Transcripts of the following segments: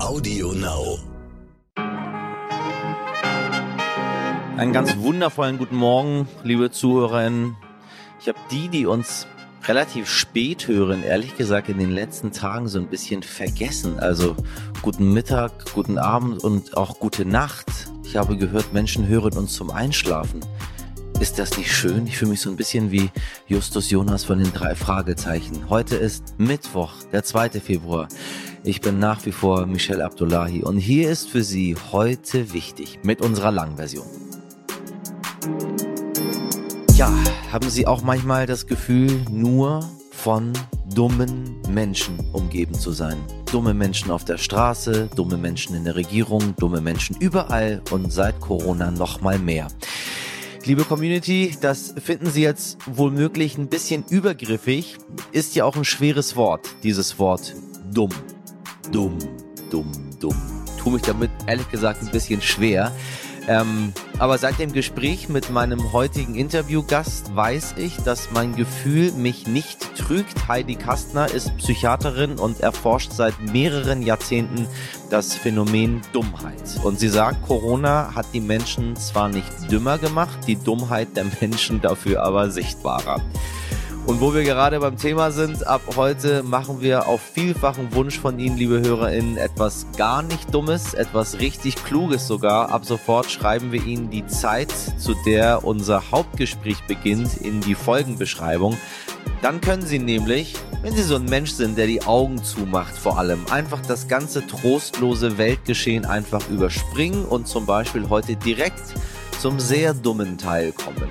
Audio Now. Einen ganz wundervollen guten Morgen, liebe Zuhörerinnen. Ich habe die, die uns relativ spät hören, ehrlich gesagt in den letzten Tagen so ein bisschen vergessen. Also guten Mittag, guten Abend und auch gute Nacht. Ich habe gehört, Menschen hören uns zum Einschlafen. Ist das nicht schön? Ich fühle mich so ein bisschen wie Justus Jonas von den drei Fragezeichen. Heute ist Mittwoch, der 2. Februar. Ich bin nach wie vor Michelle Abdullahi und hier ist für Sie heute wichtig mit unserer Langversion. Ja, haben Sie auch manchmal das Gefühl, nur von dummen Menschen umgeben zu sein? Dumme Menschen auf der Straße, dumme Menschen in der Regierung, dumme Menschen überall und seit Corona noch mal mehr. Liebe Community, das finden Sie jetzt wohl ein bisschen übergriffig, ist ja auch ein schweres Wort, dieses Wort dumm. Dumm, dumm, dumm. Tu mich damit ehrlich gesagt ein bisschen schwer. Ähm, aber seit dem Gespräch mit meinem heutigen Interviewgast weiß ich, dass mein Gefühl mich nicht trügt. Heidi Kastner ist Psychiaterin und erforscht seit mehreren Jahrzehnten das Phänomen Dummheit. Und sie sagt, Corona hat die Menschen zwar nicht dümmer gemacht, die Dummheit der Menschen dafür aber sichtbarer. Und wo wir gerade beim Thema sind, ab heute machen wir auf vielfachen Wunsch von Ihnen, liebe HörerInnen, etwas gar nicht Dummes, etwas richtig Kluges sogar. Ab sofort schreiben wir Ihnen die Zeit, zu der unser Hauptgespräch beginnt, in die Folgenbeschreibung. Dann können Sie nämlich, wenn Sie so ein Mensch sind, der die Augen zumacht vor allem, einfach das ganze trostlose Weltgeschehen einfach überspringen und zum Beispiel heute direkt zum sehr dummen Teil kommen.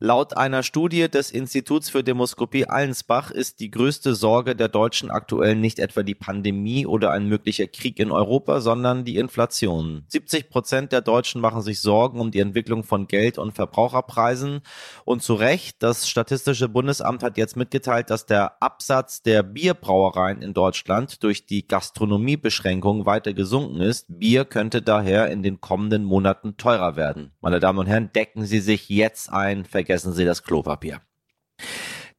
Laut einer Studie des Instituts für Demoskopie Allensbach ist die größte Sorge der Deutschen aktuell nicht etwa die Pandemie oder ein möglicher Krieg in Europa, sondern die Inflation. 70 Prozent der Deutschen machen sich Sorgen um die Entwicklung von Geld- und Verbraucherpreisen. Und zu Recht, das Statistische Bundesamt hat jetzt mitgeteilt, dass der Absatz der Bierbrauereien in Deutschland durch die Gastronomiebeschränkungen weiter gesunken ist. Bier könnte daher in den kommenden Monaten teurer werden. Meine Damen und Herren, decken Sie sich jetzt ein, vergessen Sie das Klopapier.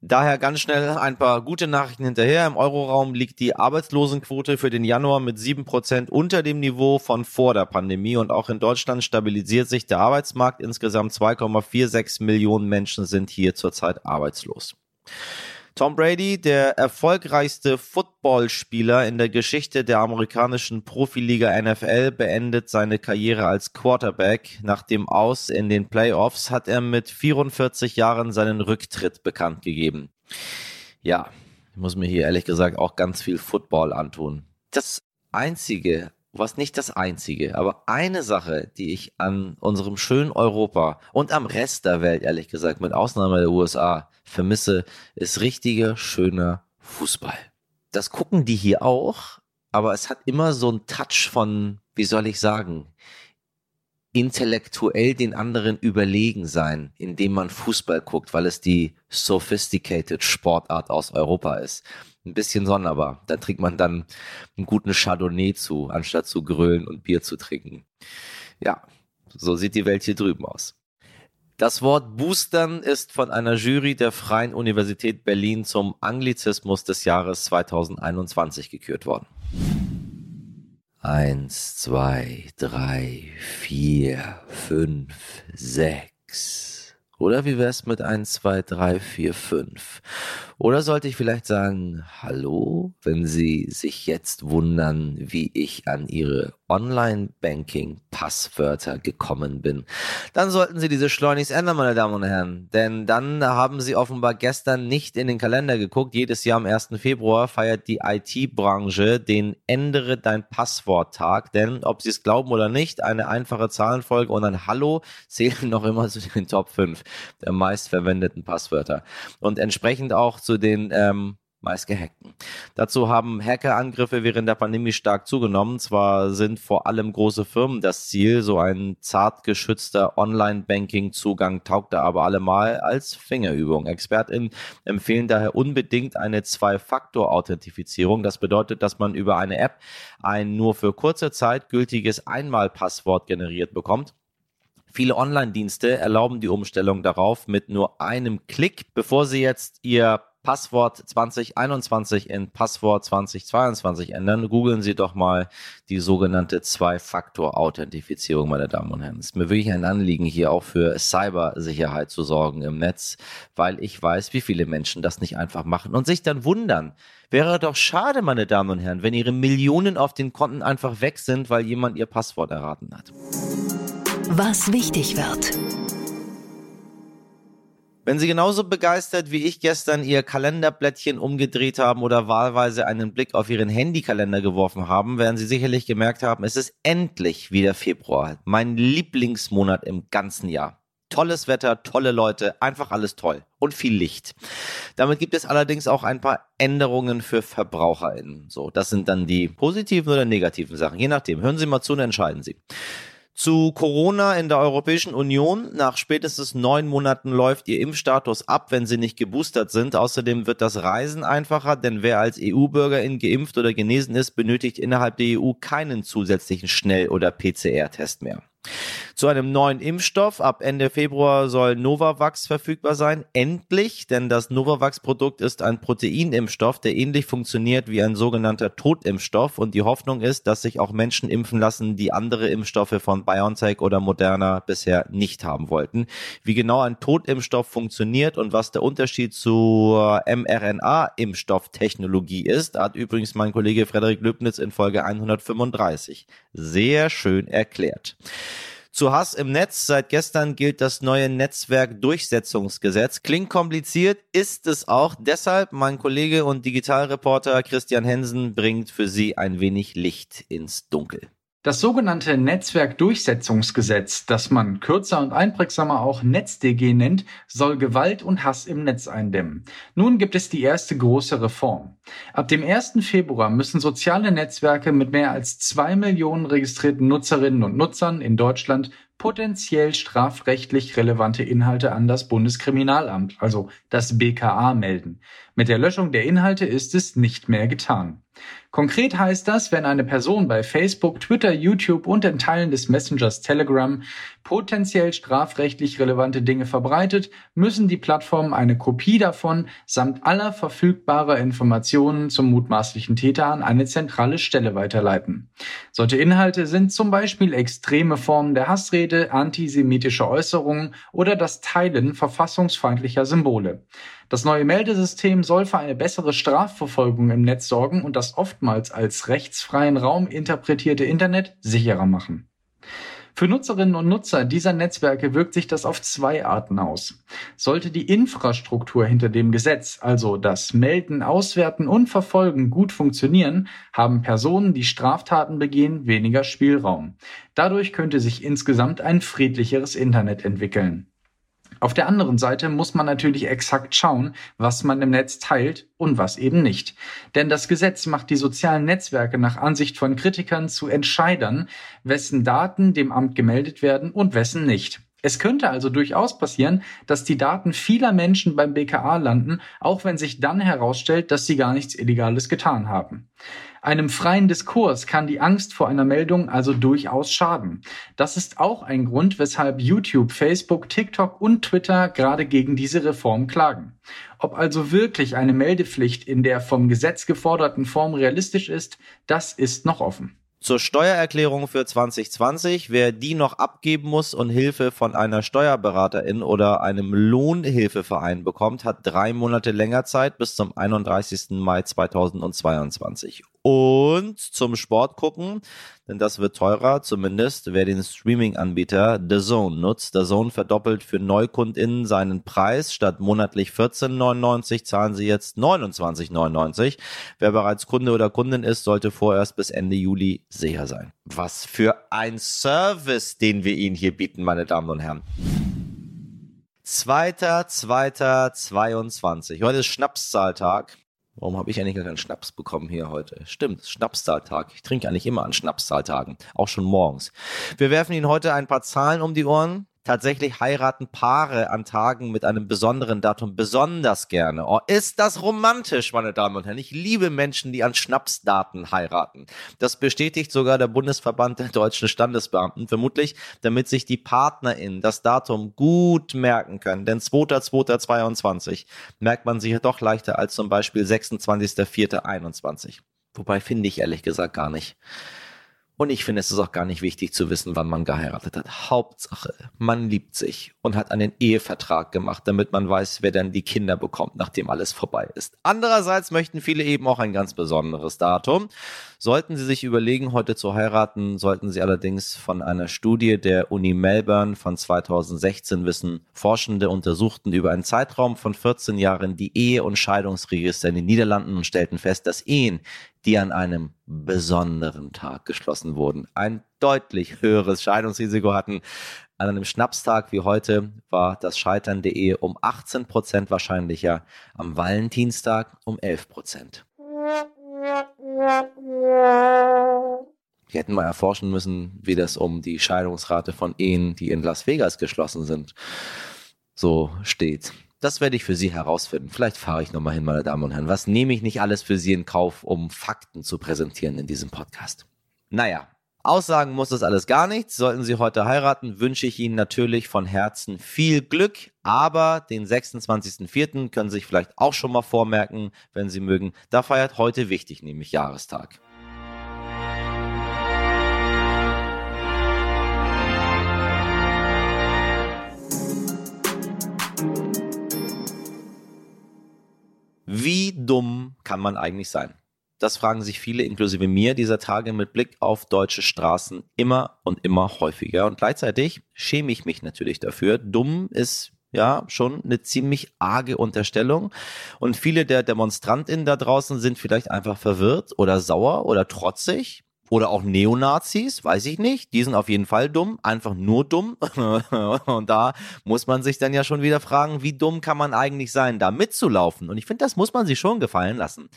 Daher ganz schnell ein paar gute Nachrichten hinterher. Im Euroraum liegt die Arbeitslosenquote für den Januar mit sieben Prozent unter dem Niveau von vor der Pandemie und auch in Deutschland stabilisiert sich der Arbeitsmarkt. Insgesamt 2,46 Millionen Menschen sind hier zurzeit arbeitslos. Tom Brady, der erfolgreichste Footballspieler in der Geschichte der amerikanischen Profiliga NFL, beendet seine Karriere als Quarterback. Nach dem Aus in den Playoffs hat er mit 44 Jahren seinen Rücktritt bekannt gegeben. Ja, ich muss mir hier ehrlich gesagt auch ganz viel Football antun. Das einzige, was nicht das einzige, aber eine Sache, die ich an unserem schönen Europa und am Rest der Welt, ehrlich gesagt, mit Ausnahme der USA, vermisse, ist richtiger, schöner Fußball. Das gucken die hier auch, aber es hat immer so einen Touch von, wie soll ich sagen, intellektuell den anderen überlegen sein, indem man Fußball guckt, weil es die sophisticated Sportart aus Europa ist. Ein bisschen sonderbar. Da trinkt man dann einen guten Chardonnay zu, anstatt zu grölen und Bier zu trinken. Ja, so sieht die Welt hier drüben aus. Das Wort Boostern ist von einer Jury der Freien Universität Berlin zum Anglizismus des Jahres 2021 gekürt worden. Eins, zwei, drei, vier, fünf, sechs. Oder wie wär's mit eins, zwei, drei, vier, fünf? Oder sollte ich vielleicht sagen, hallo, wenn Sie sich jetzt wundern, wie ich an Ihre Online-Banking-Passwörter gekommen bin, dann sollten Sie diese schleunigst ändern, meine Damen und Herren. Denn dann haben Sie offenbar gestern nicht in den Kalender geguckt. Jedes Jahr am 1. Februar feiert die IT-Branche den Ändere dein Passwort-Tag. Denn ob Sie es glauben oder nicht, eine einfache Zahlenfolge und ein Hallo zählen noch immer zu den Top 5 der meistverwendeten Passwörter. Und entsprechend auch zu den ähm, meist gehackten. Dazu haben Hackerangriffe während der Pandemie stark zugenommen. Zwar sind vor allem große Firmen das Ziel, so ein zart geschützter Online-Banking-Zugang taugt da aber allemal als Fingerübung. ExpertInnen empfehlen daher unbedingt eine Zwei-Faktor-Authentifizierung. Das bedeutet, dass man über eine App ein nur für kurze Zeit gültiges Einmalpasswort generiert bekommt Viele Online-Dienste erlauben die Umstellung darauf mit nur einem Klick, bevor Sie jetzt Ihr Passwort 2021 in Passwort 2022 ändern, googeln Sie doch mal die sogenannte Zwei-Faktor-Authentifizierung, meine Damen und Herren. Es ist mir wirklich ein Anliegen, hier auch für Cybersicherheit zu sorgen im Netz, weil ich weiß, wie viele Menschen das nicht einfach machen und sich dann wundern. Wäre doch schade, meine Damen und Herren, wenn Ihre Millionen auf den Konten einfach weg sind, weil jemand Ihr Passwort erraten hat. Was wichtig wird. Wenn Sie genauso begeistert wie ich gestern Ihr Kalenderblättchen umgedreht haben oder wahlweise einen Blick auf Ihren Handykalender geworfen haben, werden Sie sicherlich gemerkt haben, es ist endlich wieder Februar, mein Lieblingsmonat im ganzen Jahr. Tolles Wetter, tolle Leute, einfach alles toll und viel Licht. Damit gibt es allerdings auch ein paar Änderungen für VerbraucherInnen. So, das sind dann die positiven oder negativen Sachen, je nachdem. Hören Sie mal zu und entscheiden Sie. Zu Corona in der Europäischen Union. Nach spätestens neun Monaten läuft ihr Impfstatus ab, wenn sie nicht geboostert sind. Außerdem wird das Reisen einfacher, denn wer als EU-Bürgerin geimpft oder genesen ist, benötigt innerhalb der EU keinen zusätzlichen Schnell- oder PCR-Test mehr. Zu einem neuen Impfstoff. Ab Ende Februar soll Novavax verfügbar sein. Endlich, denn das Novavax-Produkt ist ein Proteinimpfstoff, der ähnlich funktioniert wie ein sogenannter Totimpfstoff. Und die Hoffnung ist, dass sich auch Menschen impfen lassen, die andere Impfstoffe von BioNTech oder Moderna bisher nicht haben wollten. Wie genau ein Totimpfstoff funktioniert und was der Unterschied zur mRNA-Impfstofftechnologie ist, hat übrigens mein Kollege Frederik Lübnitz in Folge 135 sehr schön erklärt. Zu Hass im Netz. Seit gestern gilt das neue Netzwerkdurchsetzungsgesetz. Klingt kompliziert, ist es auch. Deshalb mein Kollege und Digitalreporter Christian Hensen bringt für Sie ein wenig Licht ins Dunkel. Das sogenannte Netzwerkdurchsetzungsgesetz, das man kürzer und einprägsamer auch NetzDG nennt, soll Gewalt und Hass im Netz eindämmen. Nun gibt es die erste große Reform. Ab dem 1. Februar müssen soziale Netzwerke mit mehr als zwei Millionen registrierten Nutzerinnen und Nutzern in Deutschland potenziell strafrechtlich relevante Inhalte an das Bundeskriminalamt, also das BKA, melden. Mit der Löschung der Inhalte ist es nicht mehr getan. Konkret heißt das, wenn eine Person bei Facebook, Twitter, YouTube und in Teilen des Messengers Telegram potenziell strafrechtlich relevante Dinge verbreitet, müssen die Plattformen eine Kopie davon samt aller verfügbarer Informationen zum mutmaßlichen Täter an eine zentrale Stelle weiterleiten. Solche Inhalte sind zum Beispiel extreme Formen der Hassrede, antisemitische Äußerungen oder das Teilen verfassungsfeindlicher Symbole. Das neue Meldesystem soll für eine bessere Strafverfolgung im Netz sorgen und das oftmals als rechtsfreien Raum interpretierte Internet sicherer machen. Für Nutzerinnen und Nutzer dieser Netzwerke wirkt sich das auf zwei Arten aus. Sollte die Infrastruktur hinter dem Gesetz, also das Melden, Auswerten und Verfolgen gut funktionieren, haben Personen, die Straftaten begehen, weniger Spielraum. Dadurch könnte sich insgesamt ein friedlicheres Internet entwickeln. Auf der anderen Seite muss man natürlich exakt schauen, was man im Netz teilt und was eben nicht. Denn das Gesetz macht die sozialen Netzwerke nach Ansicht von Kritikern zu Entscheidern, wessen Daten dem Amt gemeldet werden und wessen nicht. Es könnte also durchaus passieren, dass die Daten vieler Menschen beim BKA landen, auch wenn sich dann herausstellt, dass sie gar nichts Illegales getan haben. Einem freien Diskurs kann die Angst vor einer Meldung also durchaus schaden. Das ist auch ein Grund, weshalb YouTube, Facebook, TikTok und Twitter gerade gegen diese Reform klagen. Ob also wirklich eine Meldepflicht in der vom Gesetz geforderten Form realistisch ist, das ist noch offen. Zur Steuererklärung für 2020, wer die noch abgeben muss und Hilfe von einer Steuerberaterin oder einem Lohnhilfeverein bekommt, hat drei Monate länger Zeit bis zum 31. Mai 2022 und zum Sport gucken, denn das wird teurer, zumindest wer den Streaming-Anbieter The Zone nutzt. The Zone verdoppelt für NeukundInnen seinen Preis. Statt monatlich 14,99 zahlen sie jetzt 29,99. Wer bereits Kunde oder Kundin ist, sollte vorerst bis Ende Juli sicher sein. Was für ein Service, den wir Ihnen hier bieten, meine Damen und Herren. 2.2.22. Heute ist Schnapszahltag. Warum habe ich eigentlich gar keinen Schnaps bekommen hier heute? Stimmt, Schnapszahltag. Ich trinke eigentlich immer an Schnapszahltagen, auch schon morgens. Wir werfen Ihnen heute ein paar Zahlen um die Ohren. Tatsächlich heiraten Paare an Tagen mit einem besonderen Datum besonders gerne. Oh, ist das romantisch, meine Damen und Herren. Ich liebe Menschen, die an Schnapsdaten heiraten. Das bestätigt sogar der Bundesverband der deutschen Standesbeamten, vermutlich, damit sich die PartnerInnen das Datum gut merken können. Denn 2.2.22 merkt man sich ja doch leichter als zum Beispiel 26.4.21. Wobei finde ich ehrlich gesagt gar nicht. Und ich finde, es ist auch gar nicht wichtig zu wissen, wann man geheiratet hat. Hauptsache, man liebt sich und hat einen Ehevertrag gemacht, damit man weiß, wer dann die Kinder bekommt, nachdem alles vorbei ist. Andererseits möchten viele eben auch ein ganz besonderes Datum. Sollten Sie sich überlegen, heute zu heiraten, sollten Sie allerdings von einer Studie der Uni Melbourne von 2016 wissen, Forschende untersuchten über einen Zeitraum von 14 Jahren die Ehe- und Scheidungsregister in den Niederlanden und stellten fest, dass Ehen, die an einem besonderen Tag geschlossen wurden, ein deutlich höheres Scheidungsrisiko hatten. An einem Schnapstag wie heute war das Scheitern der Ehe um 18 Prozent wahrscheinlicher, am Valentinstag um 11 Prozent. Wir hätten mal erforschen müssen, wie das um die Scheidungsrate von Ehen, die in Las Vegas geschlossen sind, so steht. Das werde ich für Sie herausfinden. Vielleicht fahre ich nochmal hin, meine Damen und Herren. Was nehme ich nicht alles für Sie in Kauf, um Fakten zu präsentieren in diesem Podcast? Naja, Aussagen muss das alles gar nichts. Sollten Sie heute heiraten, wünsche ich Ihnen natürlich von Herzen viel Glück. Aber den 26.04. können Sie sich vielleicht auch schon mal vormerken, wenn Sie mögen. Da feiert heute wichtig, nämlich Jahrestag. Wie dumm kann man eigentlich sein? Das fragen sich viele, inklusive mir, dieser Tage mit Blick auf deutsche Straßen immer und immer häufiger. Und gleichzeitig schäme ich mich natürlich dafür. Dumm ist ja schon eine ziemlich arge Unterstellung. Und viele der DemonstrantInnen da draußen sind vielleicht einfach verwirrt oder sauer oder trotzig oder auch Neonazis, weiß ich nicht. Die sind auf jeden Fall dumm, einfach nur dumm. und da muss man sich dann ja schon wieder fragen, wie dumm kann man eigentlich sein, da mitzulaufen? Und ich finde, das muss man sich schon gefallen lassen.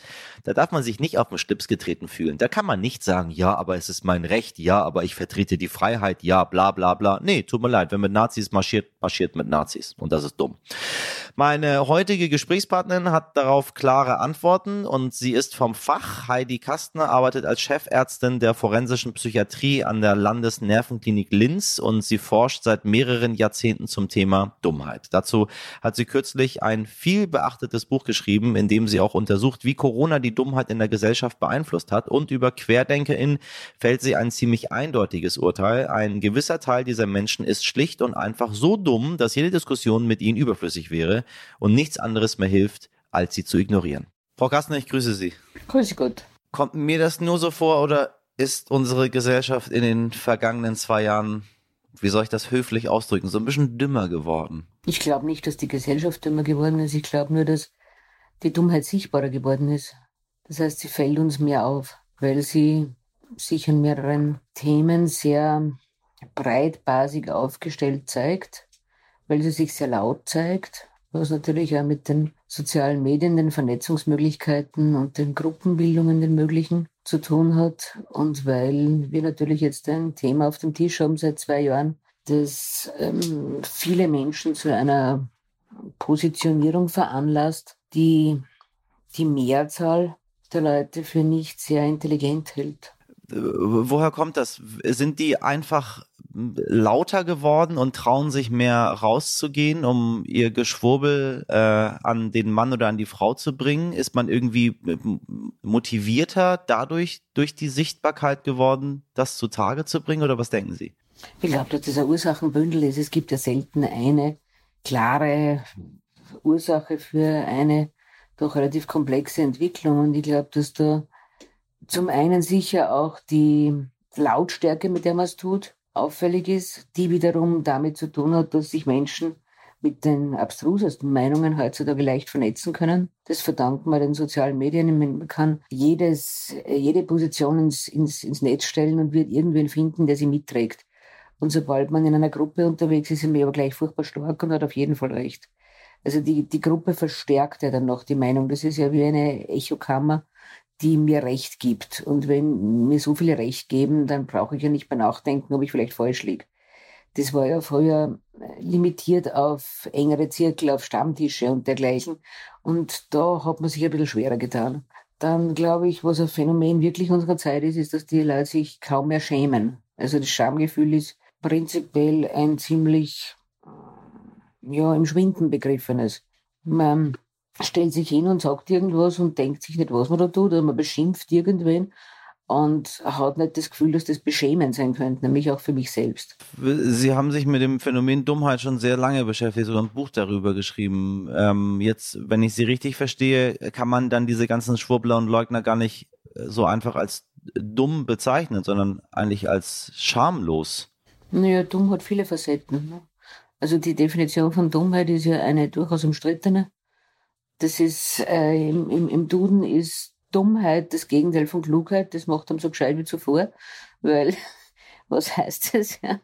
Da darf man sich nicht auf den Schlips getreten fühlen. Da kann man nicht sagen, ja, aber es ist mein Recht, ja, aber ich vertrete die Freiheit, ja, bla bla bla. Nee, tut mir leid, wenn mit Nazis marschiert, marschiert mit Nazis. Und das ist dumm. Meine heutige Gesprächspartnerin hat darauf klare Antworten und sie ist vom Fach. Heidi Kastner arbeitet als Chefärztin der forensischen Psychiatrie an der Landesnervenklinik Linz und sie forscht seit mehreren Jahrzehnten zum Thema Dummheit. Dazu hat sie kürzlich ein viel beachtetes Buch geschrieben, in dem sie auch untersucht, wie Corona die Dummheit in der Gesellschaft beeinflusst hat und über QuerdenkerInnen fällt sie ein ziemlich eindeutiges Urteil. Ein gewisser Teil dieser Menschen ist schlicht und einfach so dumm, dass jede Diskussion mit ihnen überflüssig wäre und nichts anderes mehr hilft, als sie zu ignorieren. Frau Kastner, ich grüße Sie. Grüße Gott. Kommt mir das nur so vor oder ist unsere Gesellschaft in den vergangenen zwei Jahren, wie soll ich das höflich ausdrücken, so ein bisschen dümmer geworden? Ich glaube nicht, dass die Gesellschaft dümmer geworden ist. Ich glaube nur, dass die Dummheit sichtbarer geworden ist. Das heißt, sie fällt uns mehr auf, weil sie sich an mehreren Themen sehr breitbasig aufgestellt zeigt, weil sie sich sehr laut zeigt, was natürlich auch mit den sozialen Medien, den Vernetzungsmöglichkeiten und den Gruppenbildungen, den möglichen, zu tun hat. Und weil wir natürlich jetzt ein Thema auf dem Tisch haben seit zwei Jahren, das ähm, viele Menschen zu einer Positionierung veranlasst, die die Mehrzahl der Leute für nicht sehr intelligent hält. Woher kommt das? Sind die einfach lauter geworden und trauen sich mehr rauszugehen, um ihr Geschwurbel äh, an den Mann oder an die Frau zu bringen? Ist man irgendwie motivierter dadurch, durch die Sichtbarkeit geworden, das zutage zu bringen oder was denken Sie? Ich glaube, dass das ein Ursachenbündel ist. Es gibt ja selten eine klare Ursache für eine doch relativ komplexe Entwicklung. Und ich glaube, dass da zum einen sicher auch die Lautstärke, mit der man es tut, auffällig ist, die wiederum damit zu tun hat, dass sich Menschen mit den abstrusesten Meinungen heutzutage leicht vernetzen können. Das verdanken wir den sozialen Medien. Man kann jedes, jede Position ins, ins, ins Netz stellen und wird irgendwen finden, der sie mitträgt. Und sobald man in einer Gruppe unterwegs ist, ist man aber gleich furchtbar stark und hat auf jeden Fall recht. Also die, die Gruppe verstärkt ja dann noch die Meinung. Das ist ja wie eine Echokammer die mir Recht gibt. Und wenn mir so viele Recht geben, dann brauche ich ja nicht mehr nachdenken, ob ich vielleicht falsch liege. Das war ja früher limitiert auf engere Zirkel, auf Stammtische und dergleichen. Und da hat man sich ein bisschen schwerer getan. Dann glaube ich, was ein Phänomen wirklich unserer Zeit ist, ist, dass die Leute sich kaum mehr schämen. Also das Schamgefühl ist prinzipiell ein ziemlich, ja, im Schwinden begriffenes. Man stellt sich hin und sagt irgendwas und denkt sich nicht, was man da tut, oder man beschimpft irgendwen und hat nicht das Gefühl, dass das beschämend sein könnte, nämlich auch für mich selbst. Sie haben sich mit dem Phänomen Dummheit schon sehr lange beschäftigt oder ein Buch darüber geschrieben. Ähm, jetzt, wenn ich Sie richtig verstehe, kann man dann diese ganzen Schwurbler und Leugner gar nicht äh, so einfach als dumm bezeichnen, sondern eigentlich als schamlos. Naja, dumm hat viele Facetten. Ne? Also die Definition von Dummheit ist ja eine durchaus umstrittene. Das ist äh, im, im, im Duden ist Dummheit das Gegenteil von Klugheit. Das macht einem so gescheit wie zuvor, weil was heißt das? Ja?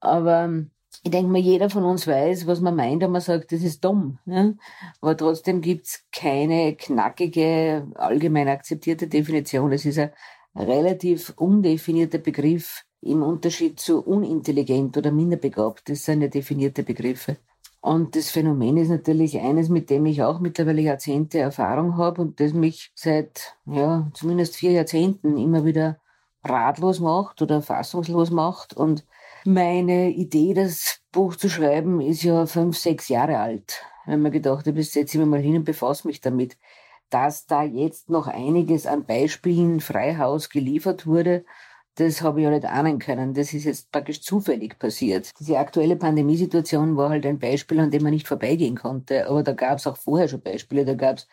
Aber ähm, ich denke mal, jeder von uns weiß, was man meint, wenn man sagt, das ist dumm. Ja? Aber trotzdem gibt's keine knackige, allgemein akzeptierte Definition. Es ist ein relativ undefinierter Begriff im Unterschied zu unintelligent oder minderbegabt. Das sind ja definierte Begriffe. Und das Phänomen ist natürlich eines, mit dem ich auch mittlerweile Jahrzehnte Erfahrung habe und das mich seit ja, zumindest vier Jahrzehnten immer wieder ratlos macht oder fassungslos macht. Und meine Idee, das Buch zu schreiben, ist ja fünf, sechs Jahre alt. Wenn man gedacht habe, jetzt setze ich mich mal hin und befasse mich damit. Dass da jetzt noch einiges an Beispielen Freihaus geliefert wurde, das habe ich ja nicht ahnen können. Das ist jetzt praktisch zufällig passiert. Diese aktuelle Pandemiesituation war halt ein Beispiel, an dem man nicht vorbeigehen konnte. Aber da gab es auch vorher schon Beispiele. Da gab es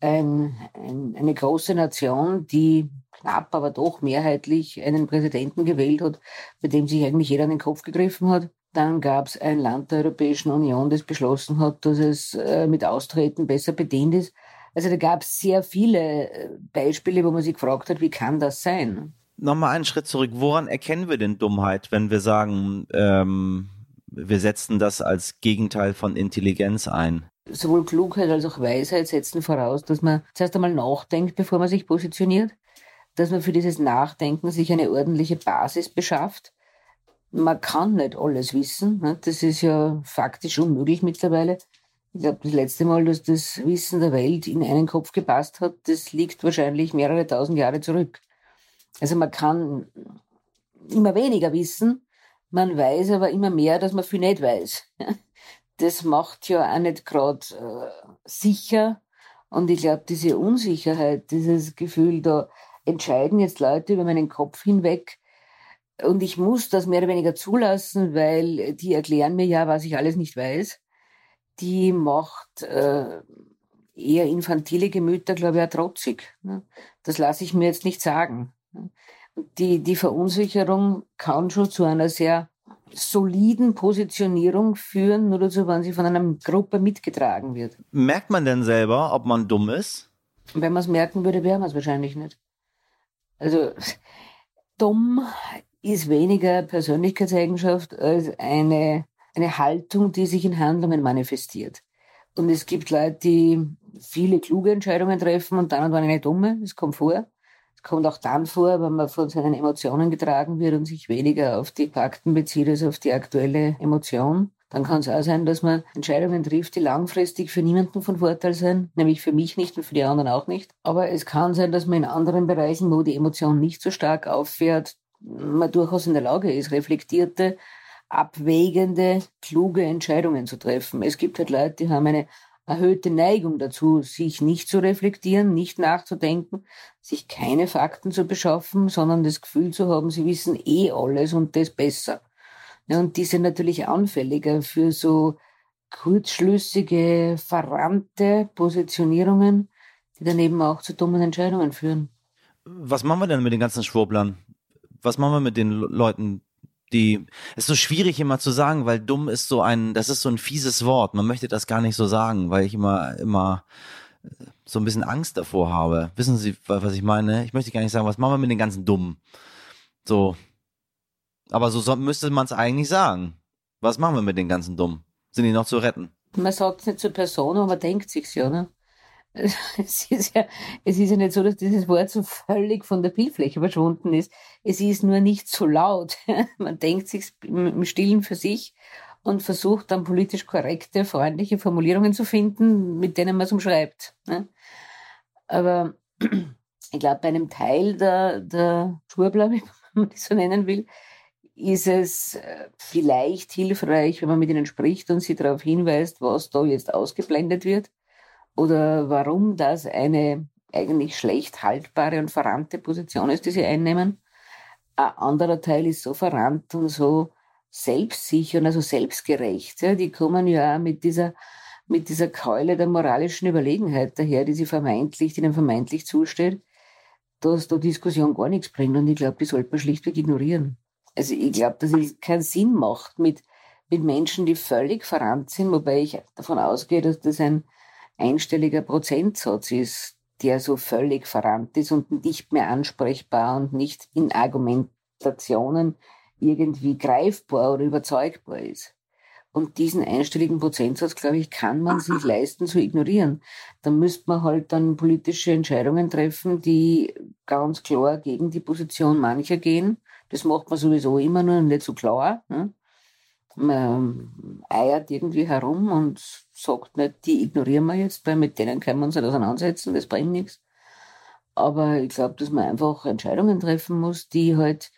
ein, ein, eine große Nation, die knapp, aber doch mehrheitlich einen Präsidenten gewählt hat, bei dem sich eigentlich jeder an den Kopf gegriffen hat. Dann gab es ein Land der Europäischen Union, das beschlossen hat, dass es äh, mit Austreten besser bedient ist. Also da gab es sehr viele äh, Beispiele, wo man sich gefragt hat, wie kann das sein? Nochmal einen Schritt zurück. Woran erkennen wir denn Dummheit, wenn wir sagen, ähm, wir setzen das als Gegenteil von Intelligenz ein? Sowohl Klugheit als auch Weisheit setzen voraus, dass man zuerst einmal nachdenkt, bevor man sich positioniert, dass man für dieses Nachdenken sich eine ordentliche Basis beschafft. Man kann nicht alles wissen, ne? das ist ja faktisch unmöglich mittlerweile. Ich glaube, das letzte Mal, dass das Wissen der Welt in einen Kopf gepasst hat, das liegt wahrscheinlich mehrere tausend Jahre zurück. Also man kann immer weniger wissen, man weiß aber immer mehr, dass man viel nicht weiß. Das macht ja auch nicht gerade äh, sicher. Und ich glaube, diese Unsicherheit, dieses Gefühl, da entscheiden jetzt Leute über meinen Kopf hinweg. Und ich muss das mehr oder weniger zulassen, weil die erklären mir ja, was ich alles nicht weiß. Die macht äh, eher infantile Gemüter, glaube ich, auch trotzig. Ne? Das lasse ich mir jetzt nicht sagen. Die, die Verunsicherung kann schon zu einer sehr soliden Positionierung führen, nur dazu, wenn sie von einer Gruppe mitgetragen wird. Merkt man denn selber, ob man dumm ist? Wenn man es merken würde, wäre man es wahrscheinlich nicht. Also dumm ist weniger Persönlichkeitseigenschaft als eine, eine Haltung, die sich in Handlungen manifestiert. Und es gibt Leute, die viele kluge Entscheidungen treffen und dann und wann eine dumme. Das kommt vor kommt auch dann vor, wenn man von seinen Emotionen getragen wird und sich weniger auf die Fakten bezieht als auf die aktuelle Emotion. Dann kann es auch sein, dass man Entscheidungen trifft, die langfristig für niemanden von Vorteil sind, nämlich für mich nicht und für die anderen auch nicht. Aber es kann sein, dass man in anderen Bereichen, wo die Emotion nicht so stark auffährt, man durchaus in der Lage ist, reflektierte, abwägende, kluge Entscheidungen zu treffen. Es gibt halt Leute, die haben eine erhöhte Neigung dazu, sich nicht zu reflektieren, nicht nachzudenken, sich keine Fakten zu beschaffen, sondern das Gefühl zu haben, sie wissen eh alles und das besser. Ja, und die sind natürlich anfälliger für so kurzschlüssige, verrannte Positionierungen, die dann eben auch zu dummen Entscheidungen führen. Was machen wir denn mit den ganzen Schwurblern? Was machen wir mit den Leuten, die, ist so schwierig immer zu sagen, weil dumm ist so ein, das ist so ein fieses Wort. Man möchte das gar nicht so sagen, weil ich immer, immer äh, so ein bisschen Angst davor habe. Wissen Sie, was ich meine? Ich möchte gar nicht sagen, was machen wir mit den ganzen Dummen? So. Aber so, so müsste man es eigentlich sagen. Was machen wir mit den ganzen Dummen? Sind die noch zu retten? Man sagt es nicht zur Person, aber man denkt sich's ja, ne? es ist ja, es ist ja nicht so, dass dieses Wort so völlig von der Bildfläche verschwunden ist. Es ist nur nicht so laut. Man denkt sich im Stillen für sich und versucht dann politisch korrekte, freundliche Formulierungen zu finden, mit denen man es umschreibt. Ne? Aber ich glaube, bei einem Teil der, der Schwurbler, wie man das so nennen will, ist es äh, vielleicht hilfreich, wenn man mit ihnen spricht und sie darauf hinweist, was da jetzt ausgeblendet wird oder warum das eine eigentlich schlecht haltbare und verrannte Position ist, die sie einnehmen. Ein anderer Teil ist so verrannt und so selbstsicher und also selbstgerecht. Ja. Die kommen ja mit dieser, mit dieser Keule der moralischen Überlegenheit daher, die sie vermeintlich, die ihnen vermeintlich zusteht, dass da Diskussion gar nichts bringt. Und ich glaube, die sollte man schlichtweg ignorieren. Also ich glaube, dass es keinen Sinn macht mit, mit Menschen, die völlig verrannt sind, wobei ich davon ausgehe, dass das ein einstelliger Prozentsatz ist, der so völlig verrannt ist und nicht mehr ansprechbar und nicht in Argumentationen irgendwie greifbar oder überzeugbar ist. Und diesen einstelligen Prozentsatz, glaube ich, kann man sich leisten zu ignorieren. Da müsste man halt dann politische Entscheidungen treffen, die ganz klar gegen die Position mancher gehen. Das macht man sowieso immer nur nicht so klar. Ne? Man eiert irgendwie herum und sagt nicht, die ignorieren wir jetzt, weil mit denen können wir uns nicht auseinandersetzen, das bringt nichts. Aber ich glaube, dass man einfach Entscheidungen treffen muss, die halt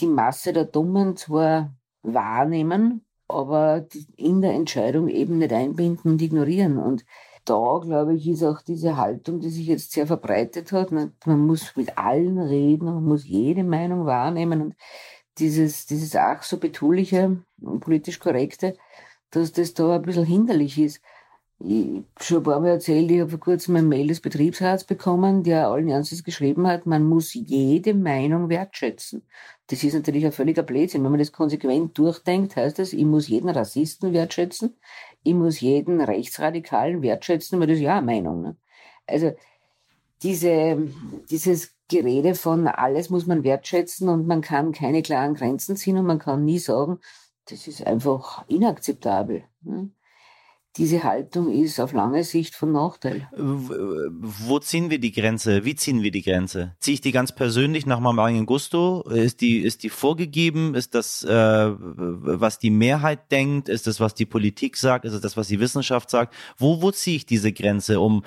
die Masse der Dummen zwar wahrnehmen, aber in der Entscheidung eben nicht einbinden und ignorieren. Und da, glaube ich, ist auch diese Haltung, die sich jetzt sehr verbreitet hat. Man muss mit allen reden, man muss jede Meinung wahrnehmen und dieses, dieses ach so betuliche und politisch korrekte, dass das da ein bisschen hinderlich ist ich schon ein paar Mal erzählt, ich habe vor kurzem ein Mail des Betriebsrats bekommen, der allen Ernstes geschrieben hat, man muss jede Meinung wertschätzen. Das ist natürlich ein völliger Blödsinn. Wenn man das konsequent durchdenkt, heißt das, ich muss jeden Rassisten wertschätzen, ich muss jeden Rechtsradikalen wertschätzen, weil das ist ja eine Meinung. Ne? Also diese, dieses Gerede von alles muss man wertschätzen und man kann keine klaren Grenzen ziehen und man kann nie sagen, das ist einfach inakzeptabel. Ne? diese Haltung ist auf lange Sicht von Nachteil. Wo ziehen wir die Grenze? Wie ziehen wir die Grenze? Ziehe ich die ganz persönlich nach meinem eigenen Gusto? Ist die, ist die vorgegeben? Ist das, äh, was die Mehrheit denkt? Ist das, was die Politik sagt? Ist das, was die Wissenschaft sagt? Wo, wo ziehe ich diese Grenze, um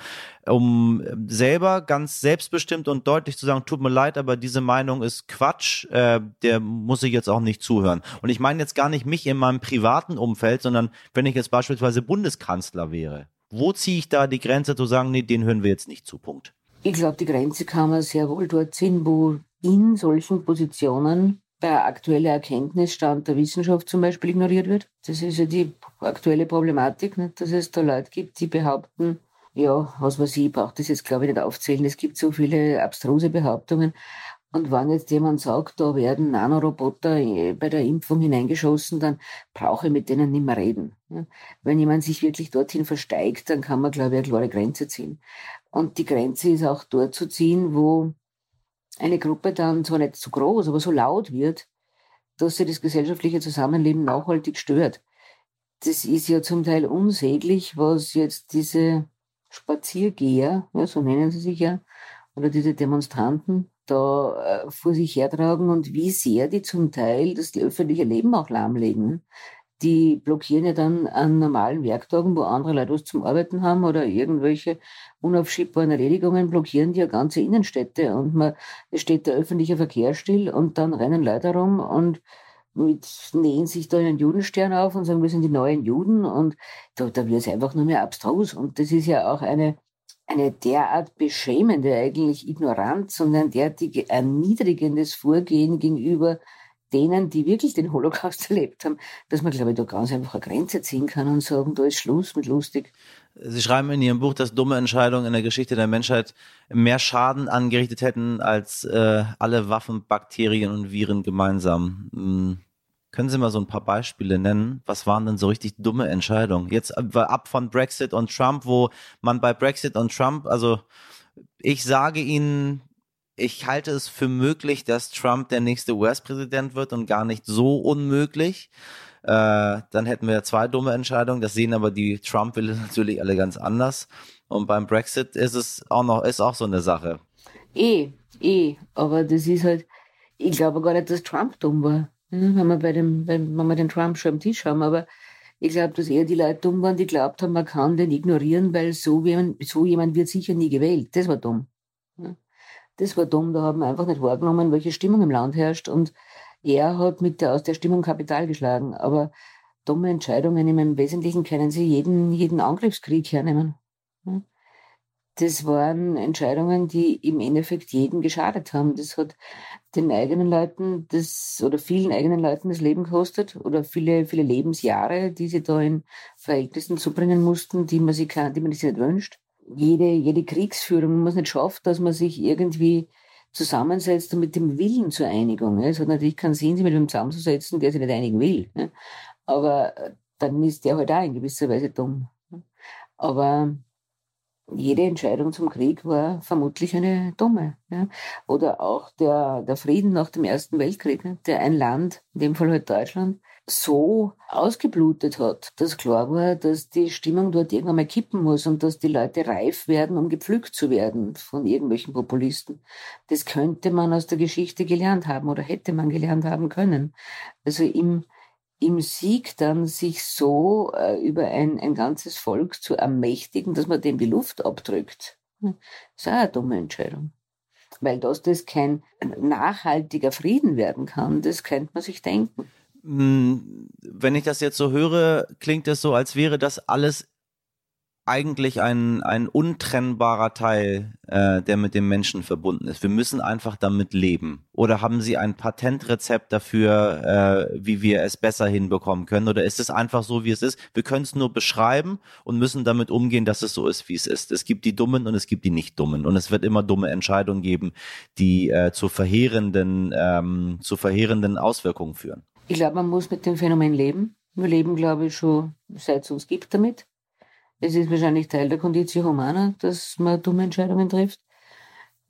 um selber ganz selbstbestimmt und deutlich zu sagen, tut mir leid, aber diese Meinung ist Quatsch, äh, der muss ich jetzt auch nicht zuhören. Und ich meine jetzt gar nicht mich in meinem privaten Umfeld, sondern wenn ich jetzt beispielsweise Bundeskanzler wäre. Wo ziehe ich da die Grenze zu sagen, nee, den hören wir jetzt nicht zu, Punkt? Ich glaube, die Grenze kann man sehr wohl dort ziehen, wo in solchen Positionen der aktuelle Erkenntnisstand der Wissenschaft zum Beispiel ignoriert wird. Das ist ja die aktuelle Problematik, nicht? dass es da Leute gibt, die behaupten, ja, was weiß ich, braucht das jetzt glaube ich nicht aufzählen. Es gibt so viele abstruse Behauptungen. Und wenn jetzt jemand sagt, da werden Nanoroboter bei der Impfung hineingeschossen, dann brauche ich mit denen nicht mehr reden. Wenn jemand sich wirklich dorthin versteigt, dann kann man, glaube ich, eine klare Grenze ziehen. Und die Grenze ist auch dort zu ziehen, wo eine Gruppe dann zwar nicht zu groß, aber so laut wird, dass sie das gesellschaftliche Zusammenleben nachhaltig stört. Das ist ja zum Teil unsäglich, was jetzt diese Spaziergeher, ja, so nennen sie sich ja, oder diese Demonstranten, da äh, vor sich hertragen und wie sehr die zum Teil das öffentliche Leben auch lahmlegen. Die blockieren ja dann an normalen Werktagen, wo andere Leute was zum Arbeiten haben oder irgendwelche unaufschiebbaren Erledigungen, blockieren die ja ganze Innenstädte und man, es steht der öffentliche Verkehr still und dann rennen Leute rum und mit, nähen sich da einen Judenstern auf und sagen, wir sind die neuen Juden und da, da wird es einfach nur mehr abstrus. Und das ist ja auch eine, eine derart beschämende eigentlich Ignoranz und ein derartig erniedrigendes Vorgehen gegenüber denen, die wirklich den Holocaust erlebt haben, dass man, glaube ich, da ganz einfach eine Grenze ziehen kann und sagen, da ist Schluss mit lustig. Sie schreiben in Ihrem Buch, dass dumme Entscheidungen in der Geschichte der Menschheit mehr Schaden angerichtet hätten als äh, alle Waffen, Bakterien und Viren gemeinsam. Hm. Können Sie mal so ein paar Beispiele nennen? Was waren denn so richtig dumme Entscheidungen? Jetzt ab von Brexit und Trump, wo man bei Brexit und Trump, also ich sage Ihnen, ich halte es für möglich, dass Trump der nächste US-Präsident wird und gar nicht so unmöglich. Äh, dann hätten wir zwei dumme Entscheidungen. Das sehen aber die trump will natürlich alle ganz anders. Und beim Brexit ist es auch noch, ist auch so eine Sache. Eh, eh. Aber das ist halt, ich glaube gar nicht, dass Trump dumm war. Wenn wir bei dem, wenn wir den Trump schon am Tisch haben. Aber ich glaube, dass eher die Leute dumm waren, die glaubt haben, man kann den ignorieren, weil so jemand, so jemand wird sicher nie gewählt. Das war dumm. Das war dumm. Da haben wir einfach nicht wahrgenommen, welche Stimmung im Land herrscht. Und er hat mit der, aus der Stimmung Kapital geschlagen. Aber dumme Entscheidungen im Wesentlichen können sie jeden, jeden Angriffskrieg hernehmen. Das waren Entscheidungen, die im Endeffekt jeden geschadet haben. Das hat den eigenen Leuten das, oder vielen eigenen Leuten das Leben gekostet oder viele, viele Lebensjahre, die sie da in Verhältnissen zubringen mussten, die man sich, die man sich nicht wünscht. Jede, jede Kriegsführung, man muss nicht schaffen, dass man sich irgendwie zusammensetzt und mit dem Willen zur Einigung. Es hat natürlich keinen Sinn, sich mit einem zusammenzusetzen, der sich nicht einigen will. Aber äh, dann ist der halt auch in gewisser Weise dumm. Aber jede Entscheidung zum Krieg war vermutlich eine dumme. Oder auch der, der Frieden nach dem Ersten Weltkrieg, ne, der ein Land, in dem Fall halt Deutschland, so ausgeblutet hat, dass klar war, dass die Stimmung dort irgendwann mal kippen muss und dass die Leute reif werden, um gepflückt zu werden von irgendwelchen Populisten. Das könnte man aus der Geschichte gelernt haben oder hätte man gelernt haben können. Also im im Sieg dann sich so äh, über ein, ein ganzes Volk zu ermächtigen, dass man dem die Luft abdrückt, hm, ist auch eine dumme Entscheidung. Weil dass das kein nachhaltiger Frieden werden kann, das könnte man sich denken. Hm, wenn ich das jetzt so höre, klingt es so, als wäre das alles eigentlich ein, ein untrennbarer Teil, äh, der mit dem Menschen verbunden ist. Wir müssen einfach damit leben. Oder haben Sie ein Patentrezept dafür, äh, wie wir es besser hinbekommen können? Oder ist es einfach so, wie es ist? Wir können es nur beschreiben und müssen damit umgehen, dass es so ist, wie es ist. Es gibt die Dummen und es gibt die Nicht-Dummen. Und es wird immer dumme Entscheidungen geben, die äh, zu verheerenden, ähm, zu verheerenden Auswirkungen führen. Ich glaube, man muss mit dem Phänomen leben. Wir leben, glaube ich, schon seit es uns gibt damit. Es ist wahrscheinlich Teil der Conditio Humana, dass man dumme Entscheidungen trifft.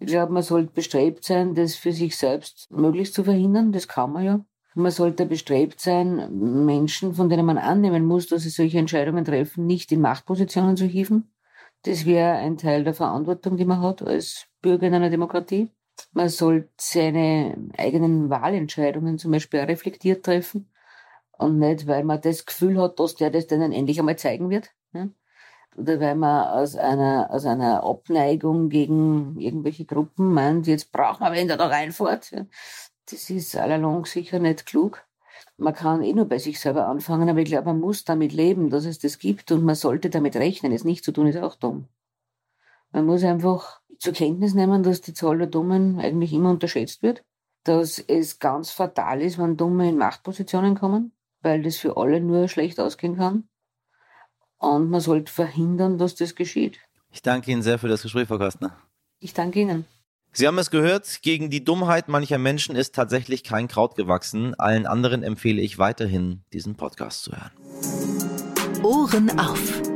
Ich glaube, man sollte bestrebt sein, das für sich selbst möglichst zu verhindern. Das kann man ja. Man sollte bestrebt sein, Menschen, von denen man annehmen muss, dass sie solche Entscheidungen treffen, nicht in Machtpositionen zu hieven. Das wäre ein Teil der Verantwortung, die man hat als Bürger in einer Demokratie. Man sollte seine eigenen Wahlentscheidungen zum Beispiel reflektiert treffen und nicht, weil man das Gefühl hat, dass der das denen endlich einmal zeigen wird oder weil man aus einer, aus einer Abneigung gegen irgendwelche Gruppen meint, jetzt braucht man wen, der da reinfährt. Das ist allalong sicher nicht klug. Man kann eh nur bei sich selber anfangen, aber ich glaube, man muss damit leben, dass es das gibt und man sollte damit rechnen. Es nicht zu tun ist auch dumm. Man muss einfach zur Kenntnis nehmen, dass die Zahl der Dummen eigentlich immer unterschätzt wird, dass es ganz fatal ist, wenn Dumme in Machtpositionen kommen, weil das für alle nur schlecht ausgehen kann und man sollte verhindern, dass das geschieht. Ich danke Ihnen sehr für das Gespräch, Frau Kastner. Ich danke Ihnen. Sie haben es gehört, gegen die Dummheit mancher Menschen ist tatsächlich kein Kraut gewachsen. Allen anderen empfehle ich weiterhin, diesen Podcast zu hören. Ohren auf.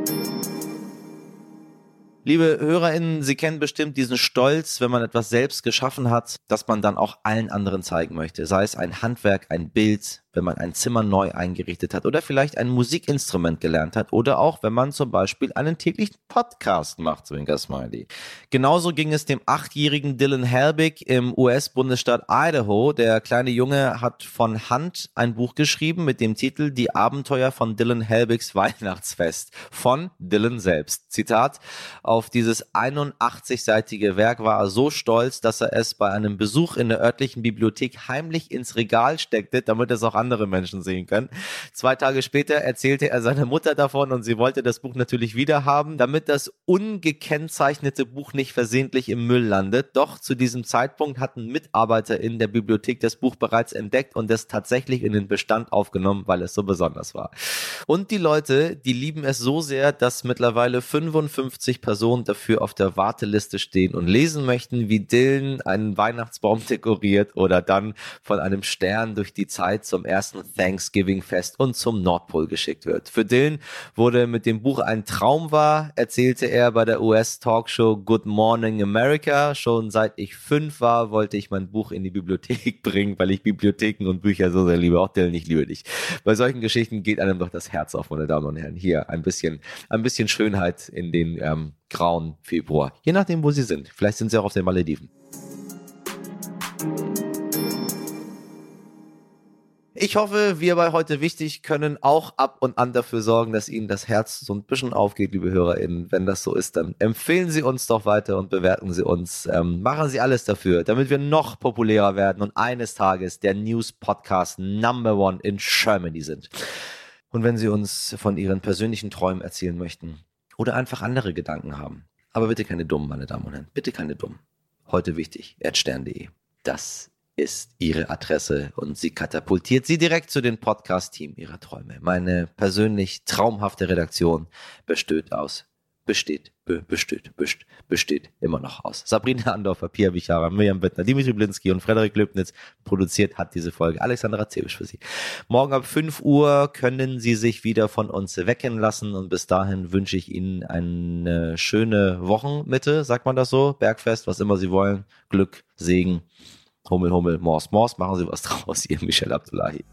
Liebe HörerInnen, Sie kennen bestimmt diesen Stolz, wenn man etwas selbst geschaffen hat, dass man dann auch allen anderen zeigen möchte. Sei es ein Handwerk, ein Bild, wenn man ein Zimmer neu eingerichtet hat oder vielleicht ein Musikinstrument gelernt hat oder auch, wenn man zum Beispiel einen täglichen Podcast macht, Zwinker Smiley. Genauso ging es dem achtjährigen Dylan Helbig im US-Bundesstaat Idaho. Der kleine Junge hat von Hand ein Buch geschrieben mit dem Titel Die Abenteuer von Dylan Helbigs Weihnachtsfest von Dylan selbst. Zitat, auf dieses 81-seitige Werk war er so stolz, dass er es bei einem Besuch in der örtlichen Bibliothek heimlich ins Regal steckte, damit es auch an andere Menschen sehen können. Zwei Tage später erzählte er seiner Mutter davon und sie wollte das Buch natürlich wieder haben, damit das ungekennzeichnete Buch nicht versehentlich im Müll landet. Doch zu diesem Zeitpunkt hatten Mitarbeiter in der Bibliothek das Buch bereits entdeckt und es tatsächlich in den Bestand aufgenommen, weil es so besonders war. Und die Leute, die lieben es so sehr, dass mittlerweile 55 Personen dafür auf der Warteliste stehen und lesen möchten, wie Dylan einen Weihnachtsbaum dekoriert oder dann von einem Stern durch die Zeit zum ersten Thanksgiving-Fest und zum Nordpol geschickt wird. Für Dylan wurde mit dem Buch ein Traum wahr, erzählte er bei der US-Talkshow Good Morning America. Schon seit ich fünf war, wollte ich mein Buch in die Bibliothek bringen, weil ich Bibliotheken und Bücher so sehr liebe. Auch Dylan, ich liebe dich. Bei solchen Geschichten geht einem doch das Herz auf, meine Damen und Herren. Hier ein bisschen, ein bisschen Schönheit in den ähm, grauen Februar. Je nachdem, wo Sie sind. Vielleicht sind Sie auch auf den Malediven. Ich hoffe, wir bei heute wichtig können auch ab und an dafür sorgen, dass Ihnen das Herz so ein bisschen aufgeht, liebe HörerInnen. Wenn das so ist, dann empfehlen Sie uns doch weiter und bewerten Sie uns. Ähm, machen Sie alles dafür, damit wir noch populärer werden und eines Tages der News Podcast Number One in Germany sind. Und wenn Sie uns von Ihren persönlichen Träumen erzählen möchten oder einfach andere Gedanken haben, aber bitte keine dummen, meine Damen und Herren, bitte keine dummen. Heute wichtig, erdstern.de. Das ist ihre Adresse und sie katapultiert sie direkt zu den Podcast-Team ihrer Träume. Meine persönlich traumhafte Redaktion besteht aus, besteht, be, besteht, besteht, besteht immer noch aus. Sabrina Andorfer, Pia Bichara, Mirjam Bittner, Dimitri Blinski und Frederik Löbnitz produziert hat diese Folge. Alexandra Zebisch für Sie. Morgen ab 5 Uhr können Sie sich wieder von uns wecken lassen und bis dahin wünsche ich Ihnen eine schöne Wochenmitte, sagt man das so? Bergfest, was immer Sie wollen. Glück, Segen Hummel, Hummel, Mors, Mors, machen Sie was draus, ihr Michel Abdullahi.